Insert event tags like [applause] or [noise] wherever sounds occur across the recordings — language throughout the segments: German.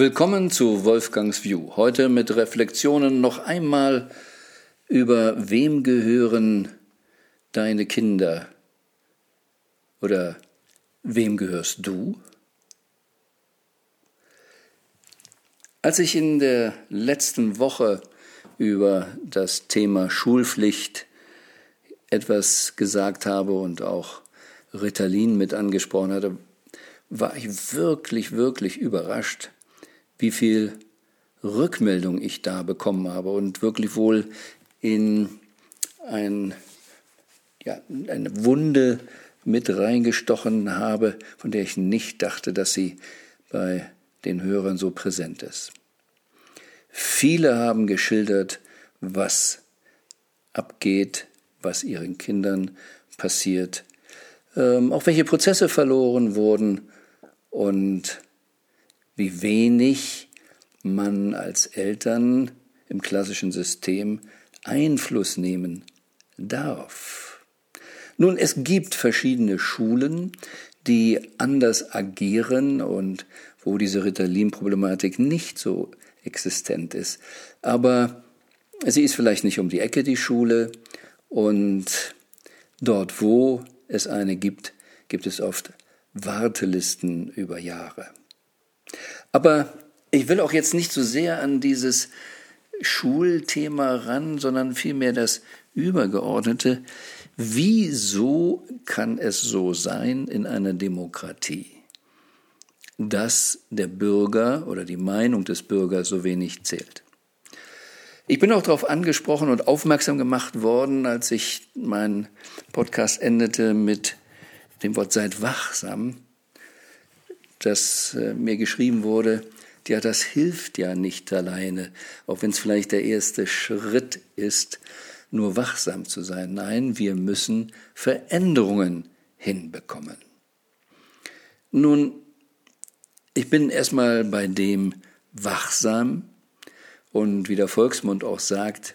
Willkommen zu Wolfgangs View. Heute mit Reflexionen noch einmal über wem gehören deine Kinder oder wem gehörst du? Als ich in der letzten Woche über das Thema Schulpflicht etwas gesagt habe und auch Ritalin mit angesprochen hatte, war ich wirklich, wirklich überrascht, wie viel Rückmeldung ich da bekommen habe und wirklich wohl in ein, ja, eine Wunde mit reingestochen habe, von der ich nicht dachte, dass sie bei den Hörern so präsent ist. Viele haben geschildert, was abgeht, was ihren Kindern passiert, ähm, auch welche Prozesse verloren wurden und wie wenig man als Eltern im klassischen System Einfluss nehmen darf. Nun, es gibt verschiedene Schulen, die anders agieren und wo diese Ritalin-Problematik nicht so existent ist. Aber sie ist vielleicht nicht um die Ecke, die Schule. Und dort, wo es eine gibt, gibt es oft Wartelisten über Jahre. Aber ich will auch jetzt nicht so sehr an dieses Schulthema ran, sondern vielmehr das Übergeordnete. Wieso kann es so sein in einer Demokratie, dass der Bürger oder die Meinung des Bürgers so wenig zählt? Ich bin auch darauf angesprochen und aufmerksam gemacht worden, als ich meinen Podcast endete mit dem Wort seid wachsam dass äh, mir geschrieben wurde, ja, das hilft ja nicht alleine, auch wenn es vielleicht der erste Schritt ist, nur wachsam zu sein. Nein, wir müssen Veränderungen hinbekommen. Nun, ich bin erstmal bei dem wachsam und wie der Volksmund auch sagt,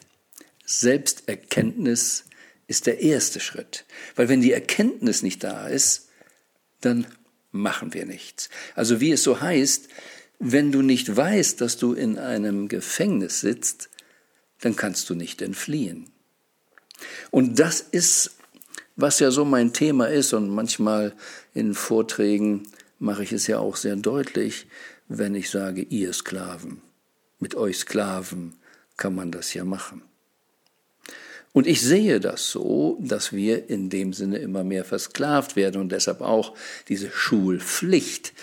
Selbsterkenntnis ist der erste Schritt. Weil wenn die Erkenntnis nicht da ist, dann machen wir nichts. Also wie es so heißt, wenn du nicht weißt, dass du in einem Gefängnis sitzt, dann kannst du nicht entfliehen. Und das ist, was ja so mein Thema ist, und manchmal in Vorträgen mache ich es ja auch sehr deutlich, wenn ich sage, ihr Sklaven, mit euch Sklaven kann man das ja machen. Und ich sehe das so, dass wir in dem Sinne immer mehr versklavt werden und deshalb auch diese Schulpflicht.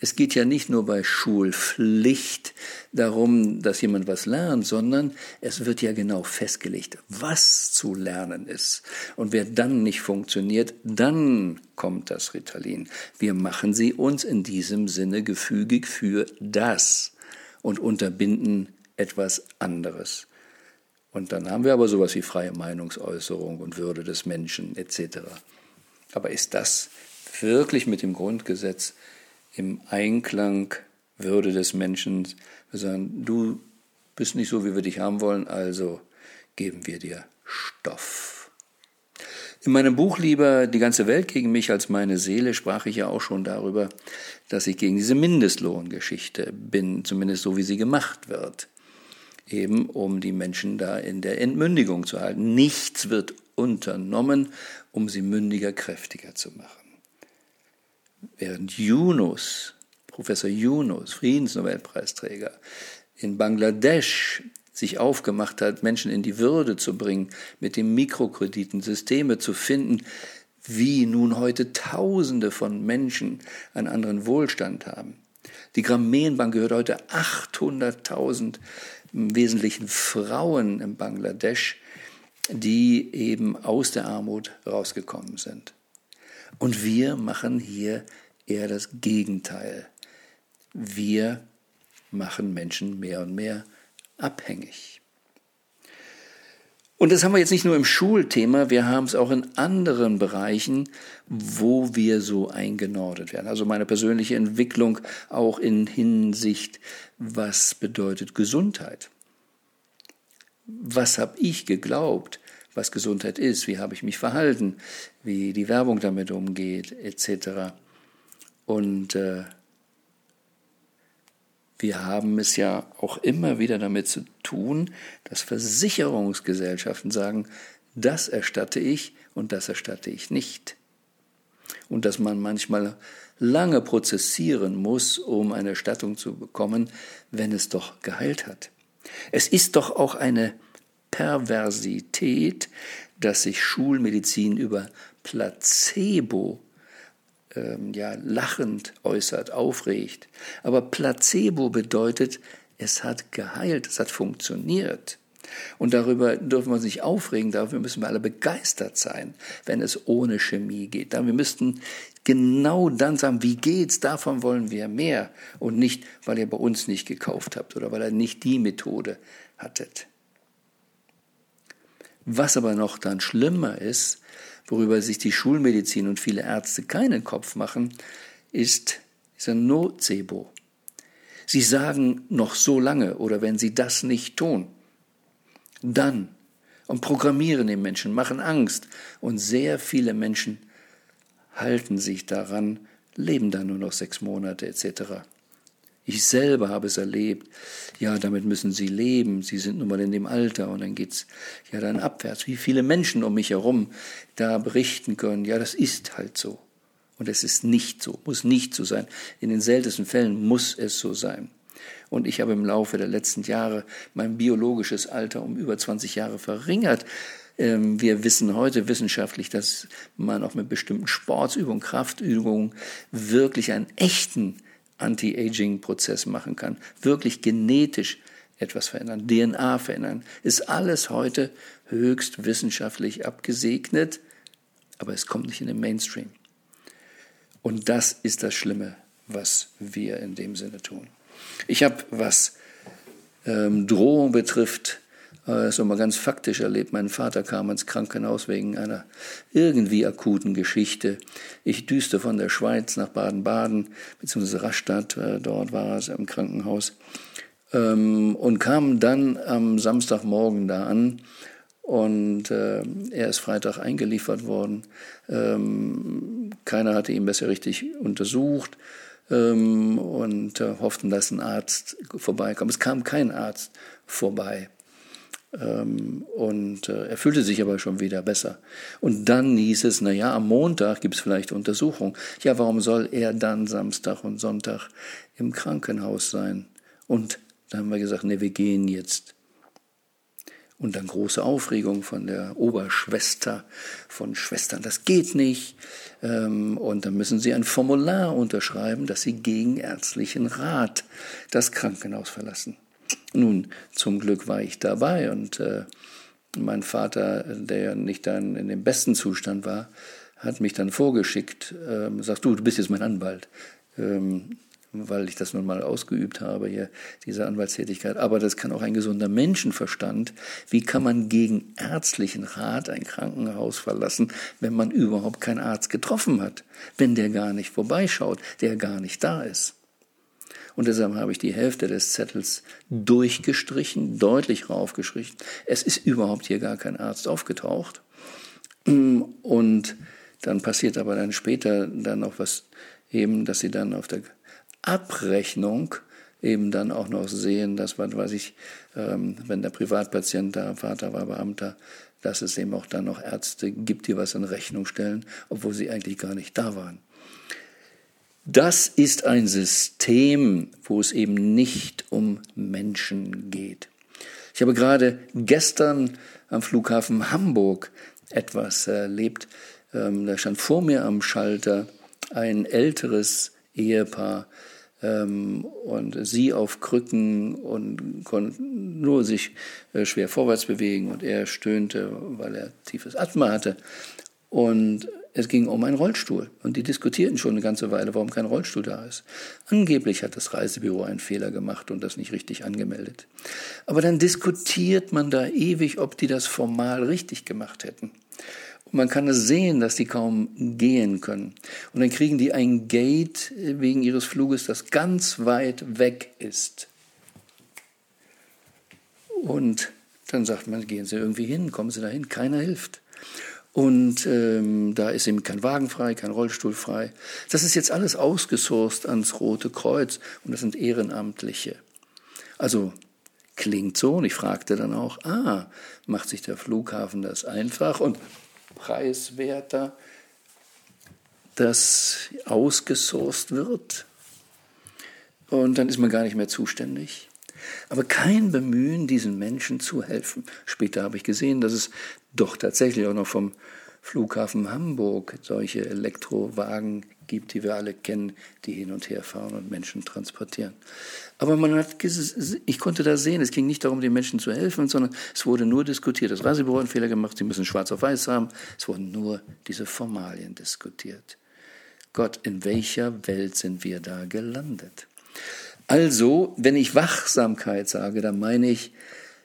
Es geht ja nicht nur bei Schulpflicht darum, dass jemand was lernt, sondern es wird ja genau festgelegt, was zu lernen ist. Und wer dann nicht funktioniert, dann kommt das Ritalin. Wir machen sie uns in diesem Sinne gefügig für das und unterbinden etwas anderes. Und dann haben wir aber sowas wie freie Meinungsäußerung und Würde des Menschen etc. Aber ist das wirklich mit dem Grundgesetz im Einklang Würde des Menschen? Wir sagen, du bist nicht so, wie wir dich haben wollen, also geben wir dir Stoff. In meinem Buch lieber Die ganze Welt gegen mich als meine Seele sprach ich ja auch schon darüber, dass ich gegen diese Mindestlohngeschichte bin, zumindest so wie sie gemacht wird eben um die Menschen da in der Entmündigung zu halten. Nichts wird unternommen, um sie mündiger, kräftiger zu machen. Während Yunus, Professor Yunus, Friedensnobelpreisträger, in Bangladesch sich aufgemacht hat, Menschen in die Würde zu bringen, mit den Mikrokrediten Systeme zu finden, wie nun heute Tausende von Menschen einen anderen Wohlstand haben. Die Grameenbank gehört heute 800.000 im Wesentlichen Frauen in Bangladesch, die eben aus der Armut rausgekommen sind. Und wir machen hier eher das Gegenteil. Wir machen Menschen mehr und mehr abhängig. Und das haben wir jetzt nicht nur im Schulthema, wir haben es auch in anderen Bereichen, wo wir so eingenordet werden. Also meine persönliche Entwicklung auch in Hinsicht, was bedeutet Gesundheit? Was habe ich geglaubt, was Gesundheit ist? Wie habe ich mich verhalten? Wie die Werbung damit umgeht, etc. Und äh, wir haben es ja auch immer wieder damit zu tun, dass Versicherungsgesellschaften sagen, das erstatte ich und das erstatte ich nicht. Und dass man manchmal lange prozessieren muss, um eine Erstattung zu bekommen, wenn es doch geheilt hat. Es ist doch auch eine Perversität, dass sich Schulmedizin über Placebo ähm, ja lachend äußert, aufregt. Aber Placebo bedeutet, es hat geheilt, es hat funktioniert. Und darüber dürfen wir uns nicht aufregen, dafür müssen wir alle begeistert sein, wenn es ohne Chemie geht. Wir müssten genau dann sagen, wie geht's, davon wollen wir mehr und nicht, weil ihr bei uns nicht gekauft habt oder weil ihr nicht die Methode hattet. Was aber noch dann schlimmer ist, worüber sich die Schulmedizin und viele Ärzte keinen Kopf machen, ist dieser Nocebo. Sie sagen noch so lange oder wenn sie das nicht tun, dann und programmieren den Menschen, machen Angst und sehr viele Menschen halten sich daran, leben dann nur noch sechs Monate etc. Ich selber habe es erlebt. Ja, damit müssen sie leben. Sie sind nun mal in dem Alter und dann geht's ja dann abwärts. Wie viele Menschen um mich herum da berichten können. Ja, das ist halt so. Und es ist nicht so, muss nicht so sein. In den seltensten Fällen muss es so sein. Und ich habe im Laufe der letzten Jahre mein biologisches Alter um über 20 Jahre verringert. Ähm, wir wissen heute wissenschaftlich, dass man auch mit bestimmten Sportsübungen, Kraftübungen wirklich einen echten Anti-Aging-Prozess machen kann, wirklich genetisch etwas verändern, DNA verändern, ist alles heute höchst wissenschaftlich abgesegnet, aber es kommt nicht in den Mainstream. Und das ist das Schlimme, was wir in dem Sinne tun. Ich habe, was ähm, Drohung betrifft, so mal ganz faktisch erlebt. Mein Vater kam ins Krankenhaus wegen einer irgendwie akuten Geschichte. Ich düste von der Schweiz nach Baden-Baden, beziehungsweise Rastatt, äh, dort war er im Krankenhaus, ähm, und kam dann am Samstagmorgen da an. Und äh, er ist Freitag eingeliefert worden. Ähm, keiner hatte ihn besser richtig untersucht ähm, und äh, hofften, dass ein Arzt vorbeikommt. Es kam kein Arzt vorbei. Ähm, und äh, er fühlte sich aber schon wieder besser. Und dann hieß es, na ja, am Montag gibt es vielleicht Untersuchung. Ja, warum soll er dann Samstag und Sonntag im Krankenhaus sein? Und da haben wir gesagt, ne, wir gehen jetzt. Und dann große Aufregung von der Oberschwester, von Schwestern, das geht nicht. Ähm, und dann müssen sie ein Formular unterschreiben, dass sie gegen ärztlichen Rat das Krankenhaus verlassen. Nun, zum Glück war ich dabei und äh, mein Vater, der ja nicht dann in dem besten Zustand war, hat mich dann vorgeschickt, ähm, sagst du, du bist jetzt mein Anwalt, ähm, weil ich das nun mal ausgeübt habe, hier, diese Anwaltstätigkeit. Aber das kann auch ein gesunder Menschenverstand. Wie kann man gegen ärztlichen Rat ein Krankenhaus verlassen, wenn man überhaupt keinen Arzt getroffen hat, wenn der gar nicht vorbeischaut, der gar nicht da ist? Und deshalb habe ich die Hälfte des Zettels durchgestrichen, deutlich raufgestrichen. Es ist überhaupt hier gar kein Arzt aufgetaucht. Und dann passiert aber dann später dann noch was eben, dass sie dann auf der Abrechnung eben dann auch noch sehen, dass, was weiß ich, ähm, wenn der Privatpatient da, Vater war Beamter, dass es eben auch dann noch Ärzte gibt, die was in Rechnung stellen, obwohl sie eigentlich gar nicht da waren. Das ist ein System, wo es eben nicht um Menschen geht. Ich habe gerade gestern am Flughafen Hamburg etwas erlebt. Ähm, da stand vor mir am Schalter ein älteres Ehepaar ähm, und sie auf Krücken und konnte nur sich äh, schwer vorwärts bewegen und er stöhnte, weil er tiefes Asthma hatte. Und es ging um einen Rollstuhl. Und die diskutierten schon eine ganze Weile, warum kein Rollstuhl da ist. Angeblich hat das Reisebüro einen Fehler gemacht und das nicht richtig angemeldet. Aber dann diskutiert man da ewig, ob die das formal richtig gemacht hätten. Und man kann es sehen, dass die kaum gehen können. Und dann kriegen die ein Gate wegen ihres Fluges, das ganz weit weg ist. Und dann sagt man, gehen Sie irgendwie hin, kommen Sie dahin, keiner hilft. Und ähm, da ist eben kein Wagen frei, kein Rollstuhl frei. Das ist jetzt alles ausgesourced ans Rote Kreuz und das sind Ehrenamtliche. Also klingt so. Und ich fragte dann auch, ah, macht sich der Flughafen das einfach und preiswerter, dass ausgesourced wird? Und dann ist man gar nicht mehr zuständig. Aber kein Bemühen, diesen Menschen zu helfen. Später habe ich gesehen, dass es doch tatsächlich auch noch vom Flughafen Hamburg solche Elektrowagen gibt, die wir alle kennen, die hin und her fahren und Menschen transportieren. Aber man hat, ich konnte da sehen, es ging nicht darum, den Menschen zu helfen, sondern es wurde nur diskutiert. Das Reisebüro hat einen Fehler gemacht, sie müssen schwarz auf weiß haben. Es wurden nur diese Formalien diskutiert. Gott, in welcher Welt sind wir da gelandet? Also, wenn ich Wachsamkeit sage, dann meine ich,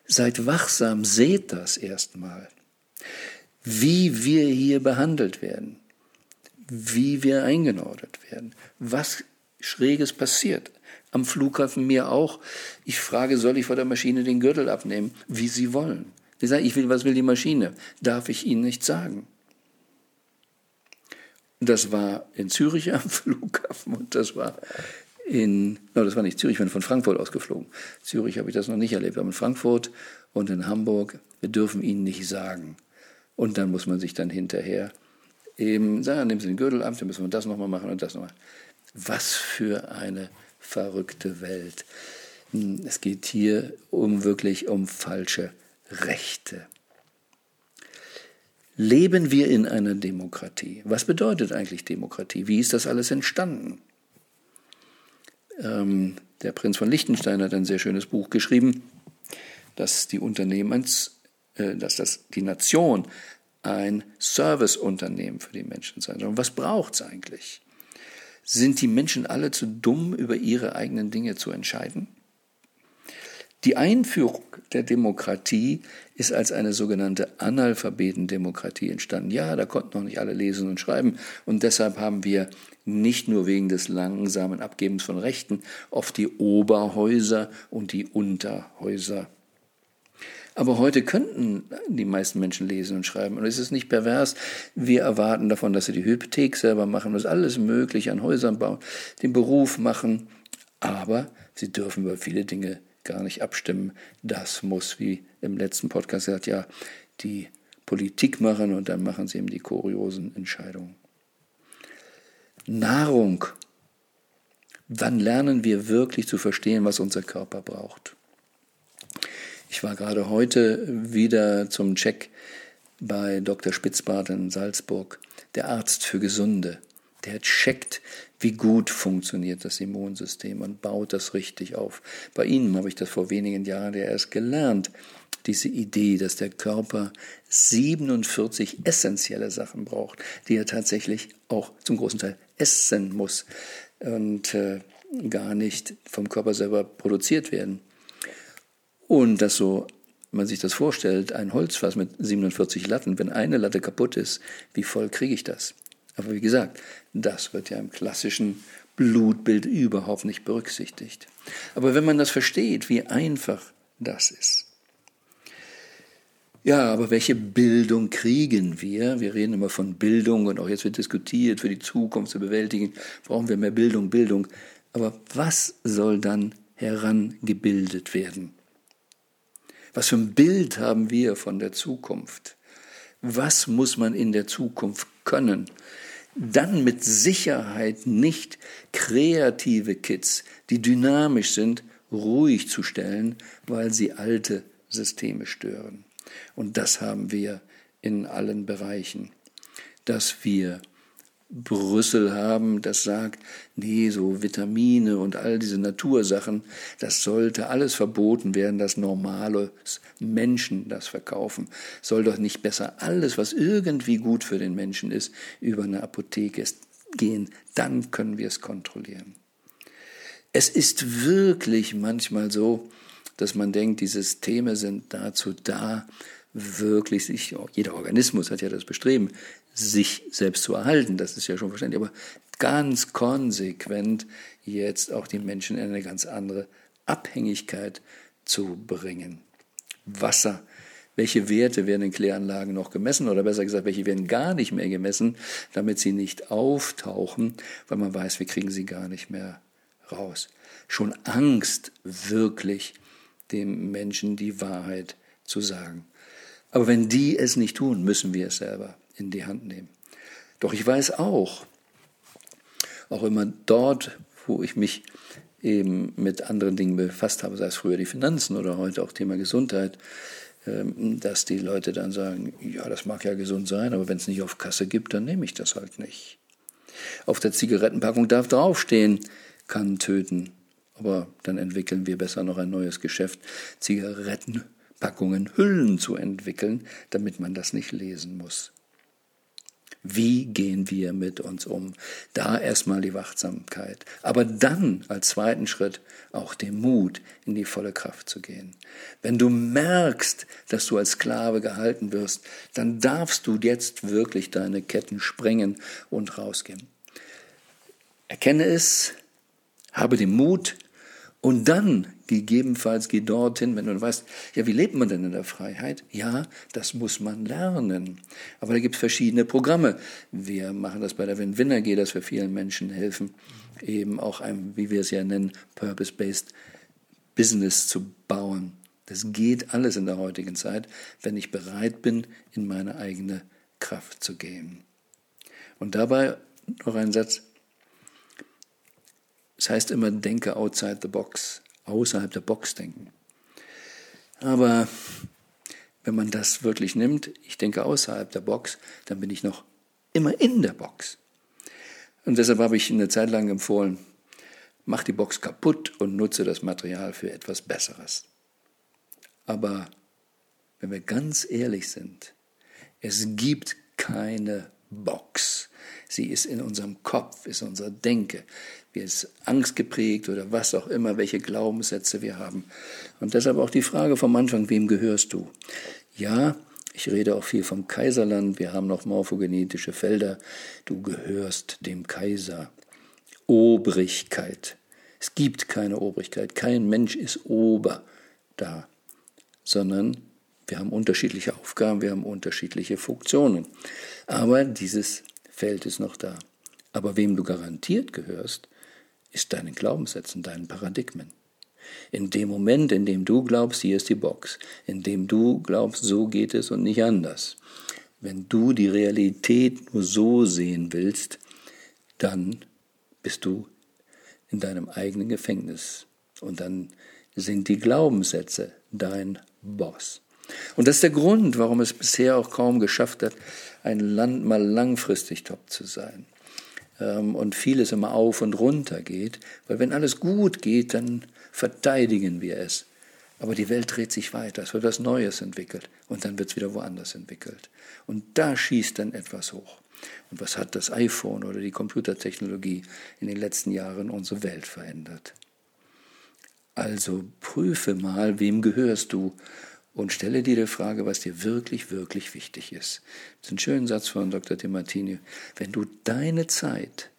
seid wachsam, seht das erstmal wie wir hier behandelt werden, wie wir eingenordet werden, was Schräges passiert. Am Flughafen mir auch. Ich frage, soll ich vor der Maschine den Gürtel abnehmen? Wie Sie wollen. Die sagen, ich will, was will die Maschine? Darf ich Ihnen nicht sagen. Das war in Zürich am [laughs] Flughafen und das war in, no, das war nicht Zürich, ich bin von Frankfurt ausgeflogen. Zürich habe ich das noch nicht erlebt, aber in Frankfurt und in Hamburg, wir dürfen Ihnen nicht sagen. Und dann muss man sich dann hinterher eben sagen, nehmen Sie den Gürtel ab, dann müssen wir das nochmal machen und das nochmal. Was für eine verrückte Welt. Es geht hier um wirklich um falsche Rechte. Leben wir in einer Demokratie? Was bedeutet eigentlich Demokratie? Wie ist das alles entstanden? Ähm, der Prinz von Liechtenstein hat ein sehr schönes Buch geschrieben, dass die Unternehmens, äh, dass das, die Nation ein Serviceunternehmen für die Menschen sein soll. Und was braucht es eigentlich? Sind die Menschen alle zu dumm, über ihre eigenen Dinge zu entscheiden? Die Einführung der Demokratie ist als eine sogenannte Analphabetendemokratie entstanden. Ja, da konnten noch nicht alle lesen und schreiben und deshalb haben wir nicht nur wegen des langsamen Abgebens von Rechten oft die Oberhäuser und die Unterhäuser aber heute könnten die meisten Menschen lesen und schreiben. Und es ist nicht pervers. Wir erwarten davon, dass sie die Hypothek selber machen, das alles möglich an Häusern bauen, den Beruf machen. Aber sie dürfen über viele Dinge gar nicht abstimmen. Das muss, wie im letzten Podcast gesagt, ja, die Politik machen und dann machen sie eben die kuriosen Entscheidungen. Nahrung. Wann lernen wir wirklich zu verstehen, was unser Körper braucht? Ich war gerade heute wieder zum Check bei Dr. Spitzbart in Salzburg, der Arzt für Gesunde. Der checkt, wie gut funktioniert das Immunsystem und baut das richtig auf. Bei Ihnen habe ich das vor wenigen Jahren ja erst gelernt. Diese Idee, dass der Körper 47 essentielle Sachen braucht, die er tatsächlich auch zum großen Teil essen muss und äh, gar nicht vom Körper selber produziert werden. Und dass so, man sich das vorstellt, ein Holzfass mit 47 Latten, wenn eine Latte kaputt ist, wie voll kriege ich das? Aber wie gesagt, das wird ja im klassischen Blutbild überhaupt nicht berücksichtigt. Aber wenn man das versteht, wie einfach das ist. Ja, aber welche Bildung kriegen wir? Wir reden immer von Bildung und auch jetzt wird diskutiert, für die Zukunft zu bewältigen, brauchen wir mehr Bildung, Bildung. Aber was soll dann herangebildet werden? Was für ein Bild haben wir von der Zukunft? Was muss man in der Zukunft können? Dann mit Sicherheit nicht kreative Kids, die dynamisch sind, ruhig zu stellen, weil sie alte Systeme stören. Und das haben wir in allen Bereichen, dass wir Brüssel haben, das sagt, nee, so Vitamine und all diese Natursachen, das sollte alles verboten werden, dass normale Menschen das verkaufen. Soll doch nicht besser alles, was irgendwie gut für den Menschen ist, über eine Apotheke gehen. Dann können wir es kontrollieren. Es ist wirklich manchmal so, dass man denkt, die Systeme sind dazu da, wirklich sich, jeder Organismus hat ja das Bestreben, sich selbst zu erhalten, das ist ja schon verständlich, aber ganz konsequent jetzt auch die Menschen in eine ganz andere Abhängigkeit zu bringen. Wasser, Welche Werte werden in Kläranlagen noch gemessen oder besser gesagt, welche werden gar nicht mehr gemessen, damit sie nicht auftauchen, weil man weiß, wir kriegen sie gar nicht mehr raus. Schon Angst, wirklich dem Menschen die Wahrheit zu sagen. Aber wenn die es nicht tun, müssen wir es selber in die Hand nehmen. Doch ich weiß auch, auch immer dort, wo ich mich eben mit anderen Dingen befasst habe, sei es früher die Finanzen oder heute auch Thema Gesundheit, ähm, dass die Leute dann sagen, ja, das mag ja gesund sein, aber wenn es nicht auf Kasse gibt, dann nehme ich das halt nicht. Auf der Zigarettenpackung darf draufstehen, kann töten. Aber dann entwickeln wir besser noch ein neues Geschäft, Zigarettenpackungen, Hüllen zu entwickeln, damit man das nicht lesen muss. Wie gehen wir mit uns um? Da erstmal die Wachsamkeit, aber dann als zweiten Schritt auch den Mut, in die volle Kraft zu gehen. Wenn du merkst, dass du als Sklave gehalten wirst, dann darfst du jetzt wirklich deine Ketten sprengen und rausgehen. Erkenne es, habe den Mut, und dann gegebenenfalls geh dorthin, wenn du weißt, ja, wie lebt man denn in der Freiheit? Ja, das muss man lernen. Aber da gibt es verschiedene Programme. Wir machen das bei der Win-Win AG, dass wir vielen Menschen helfen, eben auch ein, wie wir es ja nennen, Purpose-Based Business zu bauen. Das geht alles in der heutigen Zeit, wenn ich bereit bin, in meine eigene Kraft zu gehen. Und dabei noch ein Satz, es heißt immer, denke outside the box, außerhalb der Box denken. Aber wenn man das wirklich nimmt, ich denke außerhalb der Box, dann bin ich noch immer in der Box. Und deshalb habe ich eine Zeit lang empfohlen, mach die Box kaputt und nutze das Material für etwas Besseres. Aber wenn wir ganz ehrlich sind, es gibt keine Box. Sie ist in unserem Kopf, ist unsere Denke. Wir ist Angst geprägt oder was auch immer, welche Glaubenssätze wir haben. Und deshalb auch die Frage vom Anfang, wem gehörst du? Ja, ich rede auch viel vom Kaiserland. Wir haben noch morphogenetische Felder. Du gehörst dem Kaiser. Obrigkeit. Es gibt keine Obrigkeit. Kein Mensch ist Ober da, sondern wir haben unterschiedliche Aufgaben, wir haben unterschiedliche Funktionen. Aber dieses Feld ist noch da. Aber wem du garantiert gehörst, ist deinen Glaubenssätzen, deinen Paradigmen. In dem Moment, in dem du glaubst, hier ist die Box, in dem du glaubst, so geht es und nicht anders, wenn du die Realität nur so sehen willst, dann bist du in deinem eigenen Gefängnis. Und dann sind die Glaubenssätze dein Boss. Und das ist der Grund, warum es bisher auch kaum geschafft hat, ein Land mal langfristig top zu sein. Ähm, und vieles immer auf und runter geht, weil wenn alles gut geht, dann verteidigen wir es. Aber die Welt dreht sich weiter, es wird was Neues entwickelt und dann wird es wieder woanders entwickelt. Und da schießt dann etwas hoch. Und was hat das iPhone oder die Computertechnologie in den letzten Jahren unsere Welt verändert? Also prüfe mal, wem gehörst du und stelle dir die Frage, was dir wirklich, wirklich wichtig ist. Das ist ein schöner Satz von Dr. Demartini. Wenn du deine Zeit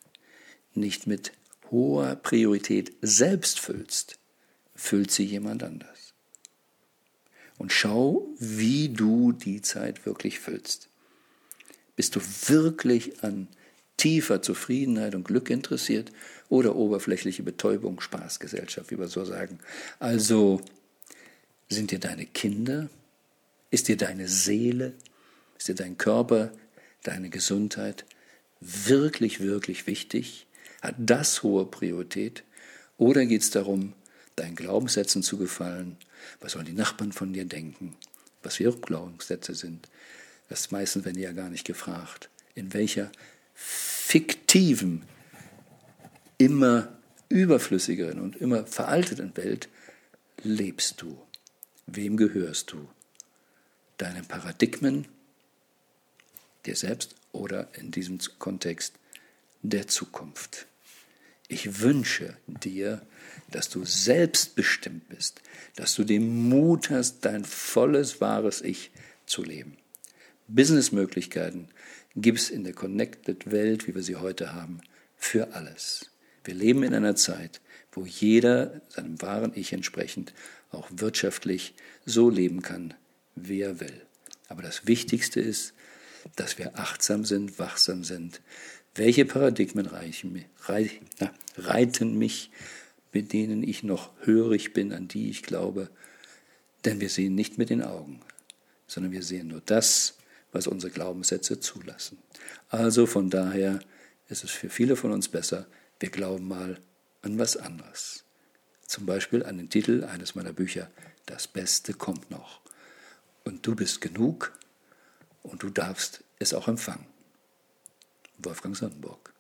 nicht mit hoher Priorität selbst füllst, füllt sie jemand anders. Und schau, wie du die Zeit wirklich füllst. Bist du wirklich an tiefer Zufriedenheit und Glück interessiert oder oberflächliche Betäubung, Spaßgesellschaft, wie wir so sagen? Also sind dir deine Kinder? Ist dir deine Seele? Ist dir dein Körper, deine Gesundheit wirklich, wirklich wichtig? Hat das hohe Priorität? Oder geht es darum, deinen Glaubenssätzen zu gefallen? Was sollen die Nachbarn von dir denken? Was ihre Glaubenssätze sind? Das meistens werden die ja gar nicht gefragt. In welcher fiktiven, immer überflüssigeren und immer veralteten Welt lebst du? Wem gehörst du? Deinen Paradigmen, dir selbst oder in diesem Kontext der Zukunft? Ich wünsche dir, dass du selbstbestimmt bist, dass du den Mut hast, dein volles, wahres Ich zu leben. Businessmöglichkeiten gibt es in der Connected Welt, wie wir sie heute haben, für alles. Wir leben in einer Zeit, wo jeder seinem wahren Ich entsprechend auch wirtschaftlich so leben kann, wer will. Aber das Wichtigste ist, dass wir achtsam sind, wachsam sind. Welche Paradigmen reichen, reiten mich, mit denen ich noch hörig bin, an die ich glaube? Denn wir sehen nicht mit den Augen, sondern wir sehen nur das, was unsere Glaubenssätze zulassen. Also von daher ist es für viele von uns besser, wir glauben mal an was anderes. Zum Beispiel an den Titel eines meiner Bücher, Das Beste kommt noch. Und du bist genug und du darfst es auch empfangen. Wolfgang Sonnenburg.